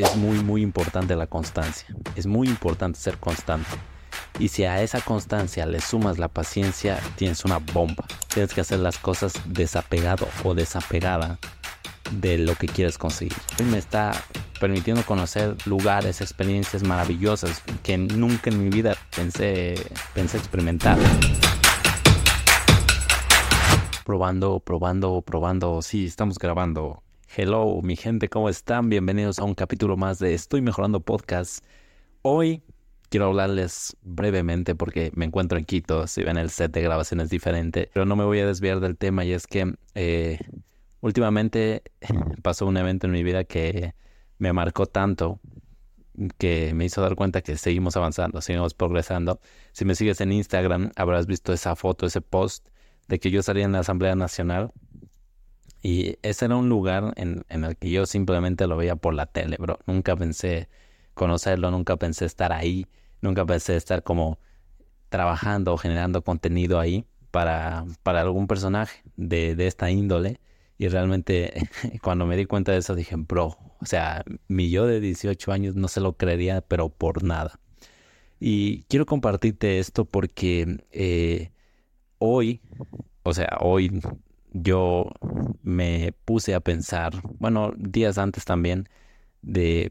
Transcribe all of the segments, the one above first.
es muy, muy importante la constancia. Es muy importante ser constante. Y si a esa constancia le sumas la paciencia, tienes una bomba. Tienes que hacer las cosas desapegado o desapegada de lo que quieres conseguir. Hoy me está permitiendo conocer lugares, experiencias maravillosas que nunca en mi vida pensé, pensé experimentar. Probando, probando, probando. Sí, estamos grabando. Hello, mi gente, ¿cómo están? Bienvenidos a un capítulo más de Estoy Mejorando Podcast. Hoy quiero hablarles brevemente porque me encuentro en Quito, si ven el set de grabación es diferente, pero no me voy a desviar del tema y es que eh, últimamente pasó un evento en mi vida que me marcó tanto que me hizo dar cuenta que seguimos avanzando, seguimos progresando. Si me sigues en Instagram, habrás visto esa foto, ese post de que yo salía en la Asamblea Nacional y ese era un lugar en, el que yo simplemente lo veía por la tele, bro. Nunca pensé conocerlo, nunca pensé estar ahí, nunca pensé estar como trabajando o generando contenido ahí para, para algún personaje de, de esta índole. Y realmente cuando me di cuenta de eso dije, bro, o sea, mi yo de 18 años no se lo creería, pero por nada. Y quiero compartirte esto porque eh, hoy, o sea, hoy yo me puse a pensar, bueno, días antes también, de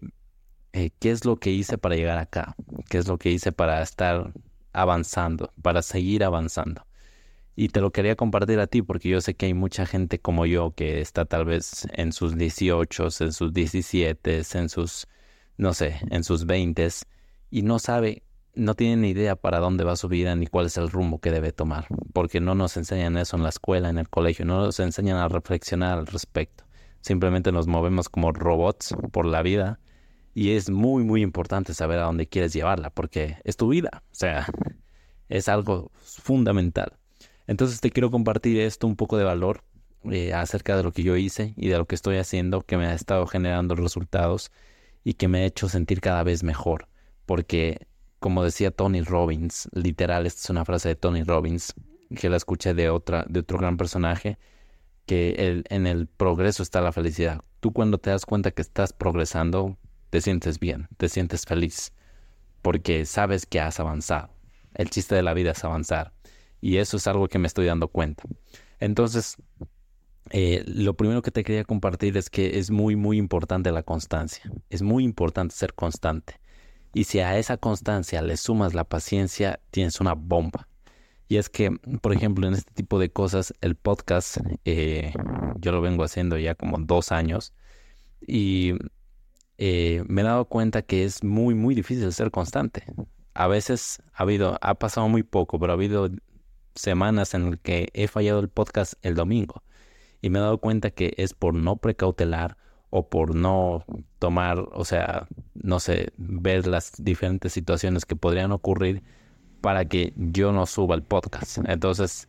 eh, qué es lo que hice para llegar acá, qué es lo que hice para estar avanzando, para seguir avanzando. Y te lo quería compartir a ti porque yo sé que hay mucha gente como yo que está tal vez en sus 18, en sus 17, en sus, no sé, en sus 20 y no sabe no tienen ni idea para dónde va su vida ni cuál es el rumbo que debe tomar, porque no nos enseñan eso en la escuela, en el colegio, no nos enseñan a reflexionar al respecto. Simplemente nos movemos como robots por la vida y es muy, muy importante saber a dónde quieres llevarla, porque es tu vida, o sea, es algo fundamental. Entonces te quiero compartir esto, un poco de valor eh, acerca de lo que yo hice y de lo que estoy haciendo, que me ha estado generando resultados y que me ha hecho sentir cada vez mejor, porque como decía Tony Robbins, literal, esta es una frase de Tony Robbins, que la escuché de, otra, de otro gran personaje, que el, en el progreso está la felicidad. Tú cuando te das cuenta que estás progresando, te sientes bien, te sientes feliz, porque sabes que has avanzado. El chiste de la vida es avanzar. Y eso es algo que me estoy dando cuenta. Entonces, eh, lo primero que te quería compartir es que es muy, muy importante la constancia. Es muy importante ser constante. Y si a esa constancia le sumas la paciencia, tienes una bomba. Y es que, por ejemplo, en este tipo de cosas, el podcast, eh, yo lo vengo haciendo ya como dos años y eh, me he dado cuenta que es muy, muy difícil ser constante. A veces ha habido, ha pasado muy poco, pero ha habido semanas en las que he fallado el podcast el domingo y me he dado cuenta que es por no precautelar o por no tomar, o sea, no sé, ver las diferentes situaciones que podrían ocurrir para que yo no suba el podcast. Entonces,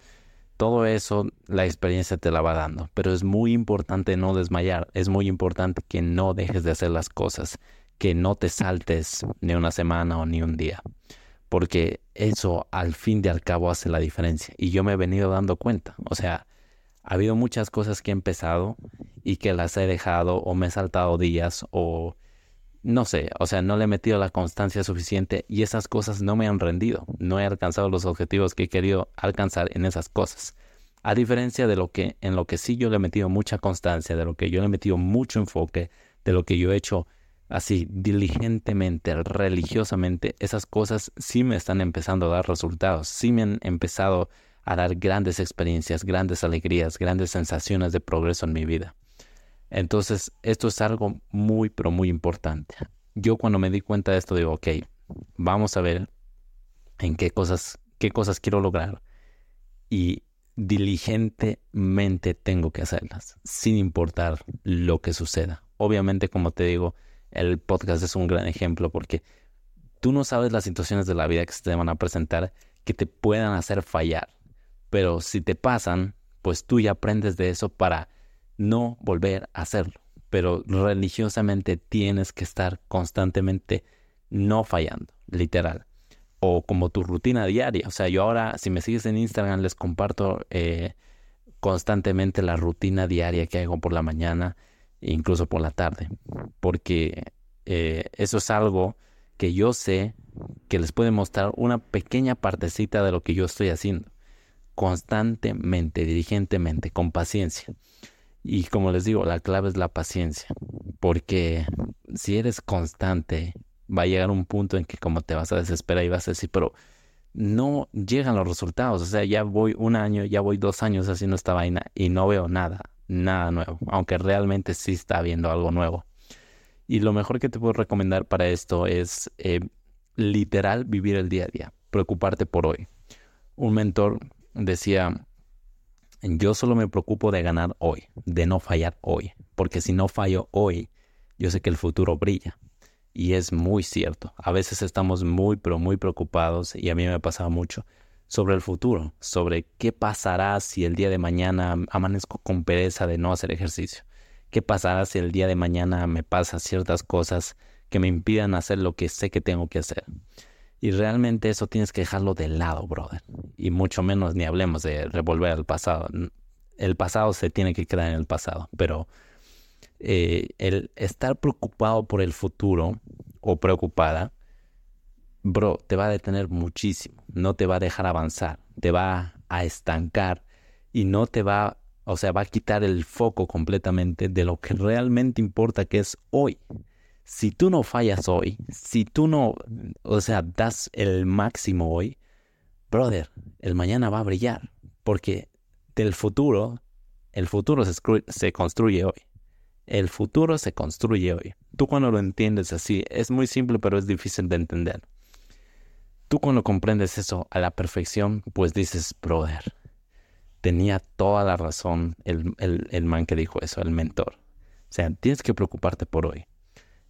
todo eso la experiencia te la va dando, pero es muy importante no desmayar, es muy importante que no dejes de hacer las cosas, que no te saltes ni una semana o ni un día, porque eso al fin de al cabo hace la diferencia y yo me he venido dando cuenta, o sea, ha habido muchas cosas que he empezado y que las he dejado o me he saltado días o no sé, o sea, no le he metido la constancia suficiente y esas cosas no me han rendido, no he alcanzado los objetivos que he querido alcanzar en esas cosas. A diferencia de lo que en lo que sí yo le he metido mucha constancia, de lo que yo le he metido mucho enfoque, de lo que yo he hecho así diligentemente, religiosamente, esas cosas sí me están empezando a dar resultados, sí me han empezado a dar grandes experiencias, grandes alegrías, grandes sensaciones de progreso en mi vida. Entonces, esto es algo muy, pero muy importante. Yo cuando me di cuenta de esto digo, ok, vamos a ver en qué cosas, qué cosas quiero lograr y diligentemente tengo que hacerlas, sin importar lo que suceda. Obviamente, como te digo, el podcast es un gran ejemplo porque tú no sabes las situaciones de la vida que se te van a presentar que te puedan hacer fallar. Pero si te pasan, pues tú ya aprendes de eso para no volver a hacerlo. Pero religiosamente tienes que estar constantemente no fallando, literal. O como tu rutina diaria. O sea, yo ahora, si me sigues en Instagram, les comparto eh, constantemente la rutina diaria que hago por la mañana e incluso por la tarde. Porque eh, eso es algo que yo sé que les puede mostrar una pequeña partecita de lo que yo estoy haciendo constantemente, diligentemente, con paciencia. Y como les digo, la clave es la paciencia, porque si eres constante, va a llegar un punto en que como te vas a desesperar y vas a decir, pero no llegan los resultados. O sea, ya voy un año, ya voy dos años haciendo esta vaina y no veo nada, nada nuevo, aunque realmente sí está habiendo algo nuevo. Y lo mejor que te puedo recomendar para esto es eh, literal vivir el día a día, preocuparte por hoy. Un mentor decía, yo solo me preocupo de ganar hoy, de no fallar hoy, porque si no fallo hoy, yo sé que el futuro brilla. Y es muy cierto. A veces estamos muy, pero muy preocupados, y a mí me pasado mucho, sobre el futuro, sobre qué pasará si el día de mañana amanezco con pereza de no hacer ejercicio. ¿Qué pasará si el día de mañana me pasan ciertas cosas que me impidan hacer lo que sé que tengo que hacer? Y realmente eso tienes que dejarlo de lado, brother. Y mucho menos ni hablemos de revolver al pasado. El pasado se tiene que quedar en el pasado, pero eh, el estar preocupado por el futuro o preocupada, bro, te va a detener muchísimo, no te va a dejar avanzar, te va a estancar y no te va, o sea, va a quitar el foco completamente de lo que realmente importa que es hoy. Si tú no fallas hoy, si tú no, o sea, das el máximo hoy, brother, el mañana va a brillar, porque del futuro, el futuro se, se construye hoy. El futuro se construye hoy. Tú cuando lo entiendes así, es muy simple pero es difícil de entender. Tú cuando comprendes eso a la perfección, pues dices, brother, tenía toda la razón el, el man que dijo eso, el mentor. O sea, tienes que preocuparte por hoy.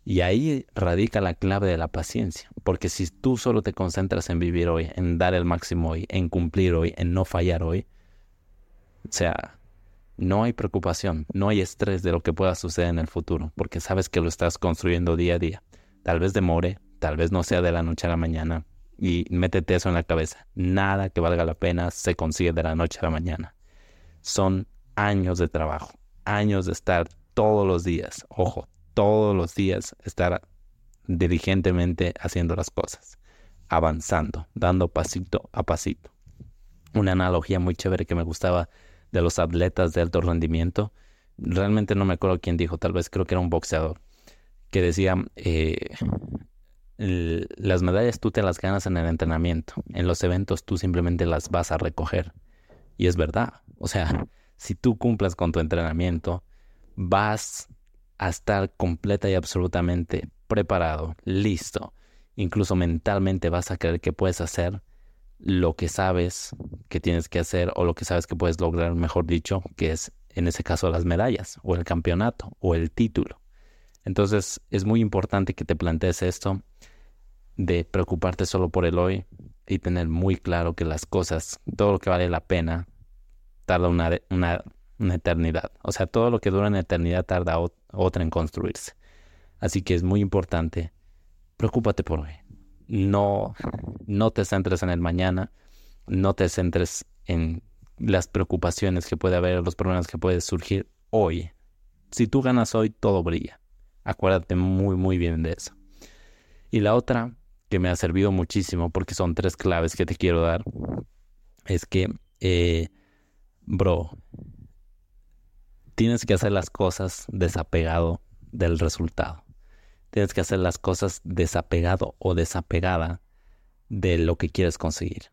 Y ahí radica la clave de la paciencia, porque si tú solo te concentras en vivir hoy, en dar el máximo hoy, en cumplir hoy, en no fallar hoy, o sea, no hay preocupación, no hay estrés de lo que pueda suceder en el futuro, porque sabes que lo estás construyendo día a día. Tal vez demore, tal vez no sea de la noche a la mañana, y métete eso en la cabeza. Nada que valga la pena se consigue de la noche a la mañana. Son años de trabajo, años de estar todos los días, ojo, todos los días estar diligentemente haciendo las cosas, avanzando, dando pasito a pasito. Una analogía muy chévere que me gustaba de los atletas de alto rendimiento. Realmente no me acuerdo quién dijo, tal vez creo que era un boxeador, que decía, eh, las medallas tú te las ganas en el entrenamiento, en los eventos tú simplemente las vas a recoger. Y es verdad, o sea, si tú cumplas con tu entrenamiento, vas a estar completa y absolutamente preparado, listo. Incluso mentalmente vas a creer que puedes hacer lo que sabes que tienes que hacer o lo que sabes que puedes lograr, mejor dicho, que es en ese caso las medallas o el campeonato o el título. Entonces es muy importante que te plantees esto de preocuparte solo por el hoy y tener muy claro que las cosas, todo lo que vale la pena, tarda una, una, una eternidad. O sea, todo lo que dura una eternidad tarda otra en construirse. Así que es muy importante, preocúpate por hoy no, no te centres en el mañana, no te centres en las preocupaciones que puede haber, los problemas que pueden surgir hoy. Si tú ganas hoy, todo brilla. Acuérdate muy, muy bien de eso. Y la otra que me ha servido muchísimo, porque son tres claves que te quiero dar, es que, eh, bro, tienes que hacer las cosas desapegado del resultado. Tienes que hacer las cosas desapegado o desapegada de lo que quieres conseguir.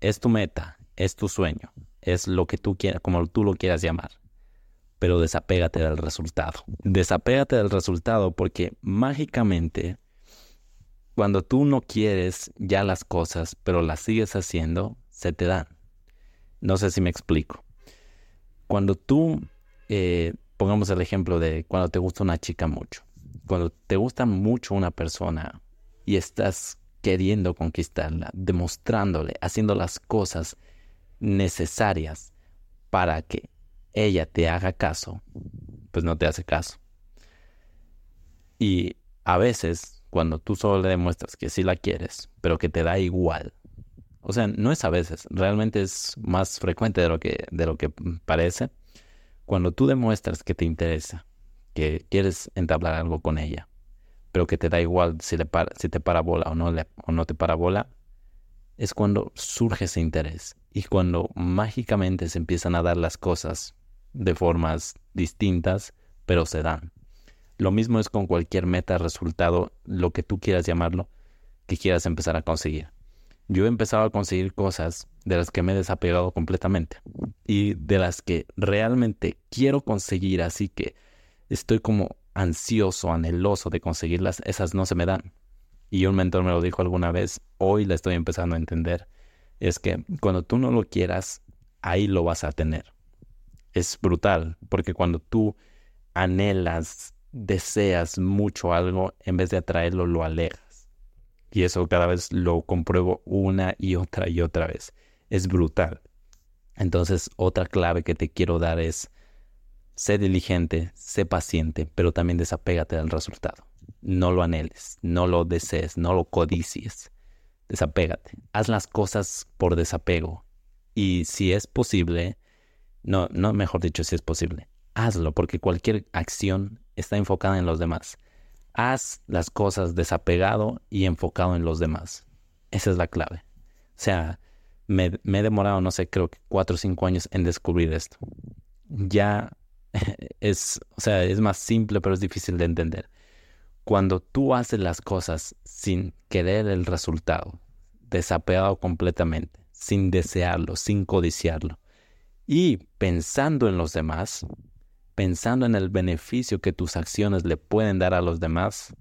Es tu meta, es tu sueño, es lo que tú quieras, como tú lo quieras llamar. Pero desapégate del resultado. Desapégate del resultado porque mágicamente cuando tú no quieres ya las cosas, pero las sigues haciendo, se te dan. No sé si me explico. Cuando tú, eh, pongamos el ejemplo de cuando te gusta una chica mucho cuando te gusta mucho una persona y estás queriendo conquistarla, demostrándole, haciendo las cosas necesarias para que ella te haga caso, pues no te hace caso. Y a veces, cuando tú solo le demuestras que sí la quieres, pero que te da igual, o sea, no es a veces, realmente es más frecuente de lo que, de lo que parece, cuando tú demuestras que te interesa, que quieres entablar algo con ella, pero que te da igual si, le para, si te para bola o no, le, o no te para bola, es cuando surge ese interés y cuando mágicamente se empiezan a dar las cosas de formas distintas, pero se dan. Lo mismo es con cualquier meta, resultado, lo que tú quieras llamarlo, que quieras empezar a conseguir. Yo he empezado a conseguir cosas de las que me he desapegado completamente y de las que realmente quiero conseguir, así que estoy como ansioso, anheloso de conseguirlas, esas no se me dan. Y un mentor me lo dijo alguna vez, hoy la estoy empezando a entender, es que cuando tú no lo quieras, ahí lo vas a tener. Es brutal, porque cuando tú anhelas, deseas mucho algo, en vez de atraerlo, lo alejas. Y eso cada vez lo compruebo una y otra y otra vez. Es brutal. Entonces, otra clave que te quiero dar es, sé diligente, sé paciente, pero también desapégate del resultado. No lo anheles, no lo desees, no lo codicies. Desapégate. Haz las cosas por desapego. Y si es posible, no, no, mejor dicho, si es posible, hazlo, porque cualquier acción está enfocada en los demás. Haz las cosas desapegado y enfocado en los demás. Esa es la clave. O sea, me, he demorado, no sé, creo que cuatro o cinco años en descubrir esto. Ya es, o sea, es más simple, pero es difícil de entender. Cuando tú haces las cosas sin querer el resultado, desapegado completamente, sin desearlo, sin codiciarlo, y pensando en los demás, pensando en el beneficio que tus acciones le pueden dar a los demás,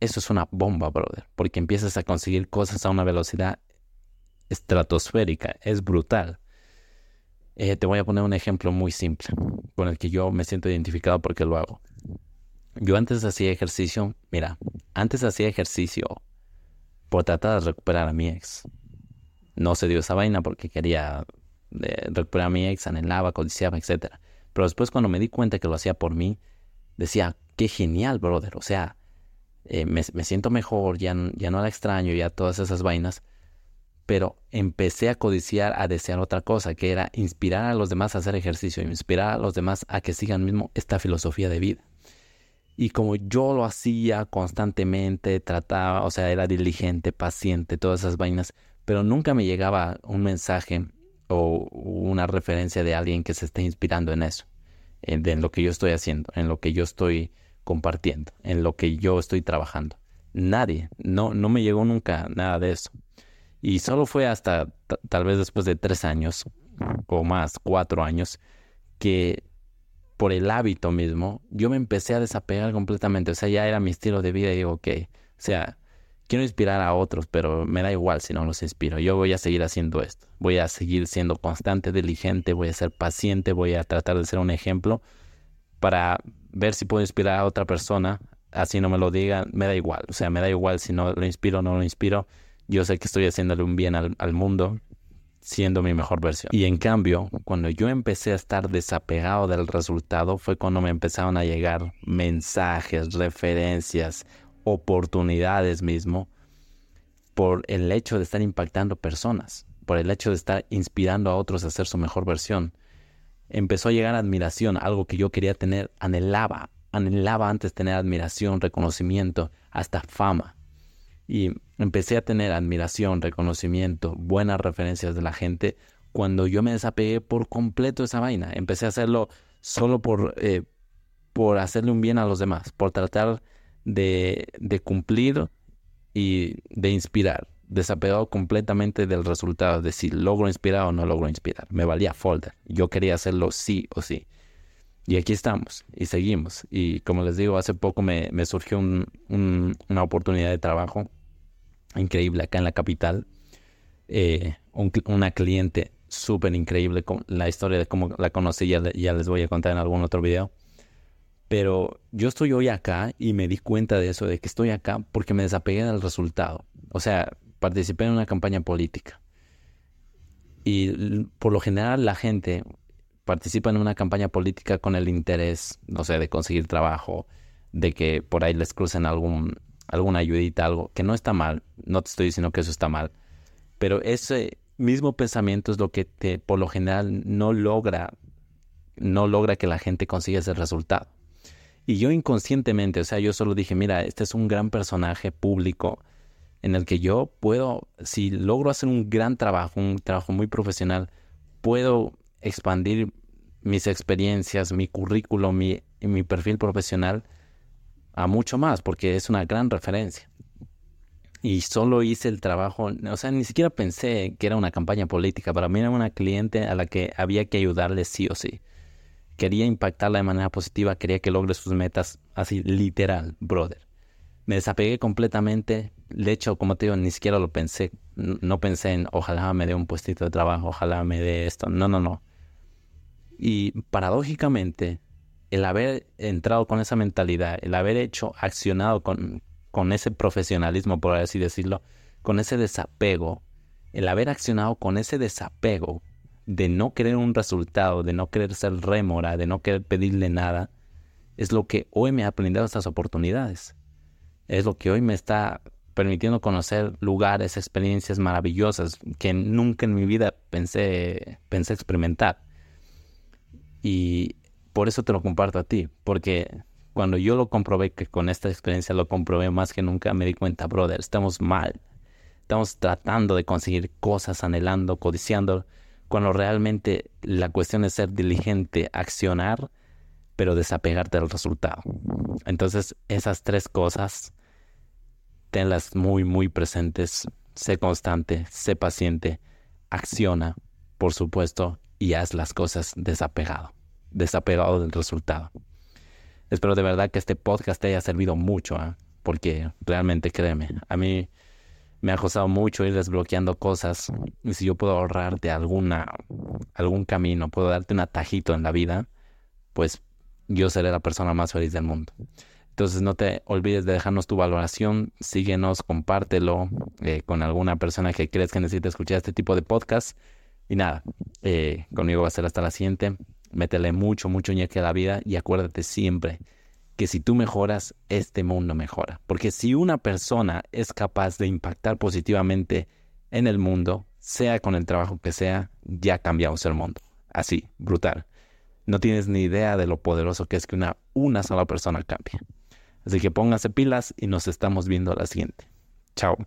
eso es una bomba, brother, porque empiezas a conseguir cosas a una velocidad estratosférica, es brutal. Eh, te voy a poner un ejemplo muy simple, con el que yo me siento identificado porque lo hago. Yo antes hacía ejercicio, mira, antes hacía ejercicio por tratar de recuperar a mi ex. No se dio esa vaina porque quería eh, recuperar a mi ex, anhelaba, codiciaba, etcétera. Pero después cuando me di cuenta que lo hacía por mí, decía, qué genial, brother. O sea, eh, me, siento mejor, ya, ya no la extraño, ya todas esas vainas. Pero empecé a codiciar, a desear otra cosa, que era inspirar a los demás a hacer ejercicio, inspirar a los demás a que sigan mismo esta filosofía de vida. Y como yo lo hacía constantemente, trataba, o sea, era diligente, paciente, todas esas vainas, pero nunca me llegaba un mensaje o una referencia de alguien que se esté inspirando en eso, en, lo que yo estoy haciendo, en lo que yo estoy compartiendo, en lo que yo estoy trabajando. Nadie, no, no me llegó nunca nada de eso. Y solo fue hasta tal vez después de tres años o más, cuatro años, que por el hábito mismo, yo me empecé a desapegar completamente. O sea, ya era mi estilo de vida y digo, ok, o sea, quiero inspirar a otros, pero me da igual si no los inspiro. Yo voy a seguir haciendo esto. Voy a seguir siendo constante, diligente, voy a ser paciente, voy a tratar de ser un ejemplo para ver si puedo inspirar a otra persona. Así no me lo diga, me da igual. O sea, me da igual si no lo inspiro o no lo inspiro. Yo sé que estoy haciéndole un bien al, al mundo siendo mi mejor versión. Y en cambio, cuando yo empecé a estar desapegado del resultado, fue cuando me empezaron a llegar mensajes, referencias, oportunidades mismo por el hecho de estar impactando personas, por el hecho de estar inspirando a otros a ser su mejor versión. Empezó a llegar admiración, algo que yo quería tener, anhelaba, anhelaba antes tener admiración, reconocimiento, hasta fama. Y empecé a tener admiración, reconocimiento, buenas referencias de la gente cuando yo me desapegué por completo de esa vaina. Empecé a hacerlo solo por, eh, por hacerle un bien a los demás, por tratar de, cumplir y de inspirar, desapegado completamente del resultado, de si logro inspirar o no logro inspirar. Me valía folder. Yo quería hacerlo sí o sí. Y aquí estamos y seguimos. Y como les digo, hace poco me, me surgió una oportunidad de trabajo increíble acá en la capital. Eh, una cliente súper increíble. La historia de cómo la conocí ya, ya les voy a contar en algún otro video. Pero yo estoy hoy acá y me di cuenta de eso, de que estoy acá porque me desapegué del resultado. O sea, participé en una campaña política. Y por lo general la gente participa en una campaña política con el interés, no sé, de conseguir trabajo, de que por ahí les crucen algún, alguna ayudita, algo, que no está mal, no te estoy diciendo que eso está mal, pero ese mismo pensamiento es lo que te, por lo general no logra, no logra que la gente consiga ese resultado. Y yo inconscientemente, o sea, yo solo dije, mira, este es un gran personaje público en el que yo puedo, si logro hacer un gran trabajo, un trabajo muy profesional, puedo expandir mis experiencias, mi currículo, mi, mi perfil profesional a mucho más, porque es una gran referencia. Y solo hice el trabajo, o sea, ni siquiera pensé que era una campaña política, para mí era una cliente a la que había que ayudarle sí o sí. Quería impactarla de manera positiva, quería que logre sus metas, así literal, brother. Me desapegué completamente, de hecho, como te digo, ni siquiera lo pensé, no pensé en ojalá me dé un puestito de trabajo, ojalá me dé esto, no, no, no. Y paradójicamente, el haber entrado con esa mentalidad, el haber hecho, accionado con, con ese profesionalismo, por así decirlo, con ese desapego, el haber accionado con ese desapego de no querer un resultado, de no querer ser rémora, de no querer pedirle nada, es lo que hoy me ha aprendido estas oportunidades. Es lo que hoy me está permitiendo conocer lugares, experiencias maravillosas que nunca en mi vida pensé, pensé experimentar. Y por eso te lo comparto a ti, porque cuando yo lo comprobé, que con esta experiencia lo comprobé más que nunca, me di cuenta, brother, estamos mal. Estamos tratando de conseguir cosas, anhelando, codiciando, cuando realmente la cuestión es ser diligente, accionar, pero desapegarte del resultado. Entonces, esas tres cosas, tenlas muy, muy presentes. Sé constante, sé paciente, acciona, por supuesto, y haz las cosas desapegado desapegado del resultado. Espero de verdad que este podcast te haya servido mucho, ¿ah? porque realmente créeme, a mí me ha costado mucho ir desbloqueando cosas y si yo puedo ahorrarte alguna, algún camino, puedo darte un atajito en la vida, pues yo seré la persona más feliz del mundo. Entonces no te olvides de dejarnos tu valoración, síguenos, compártelo eh, con alguna persona que crees que necesite escuchar este tipo de podcast. Y nada, eh, conmigo va a ser hasta la siguiente. Métele mucho, mucho ñeque a la vida y acuérdate siempre que si tú mejoras, este mundo mejora. Porque si una persona es capaz de impactar positivamente en el mundo, sea con el trabajo que sea, ya cambiamos el mundo. Así, brutal. No tienes ni idea de lo poderoso que es que una, una sola persona cambie. Así que pónganse pilas y nos estamos viendo a la siguiente. Chao.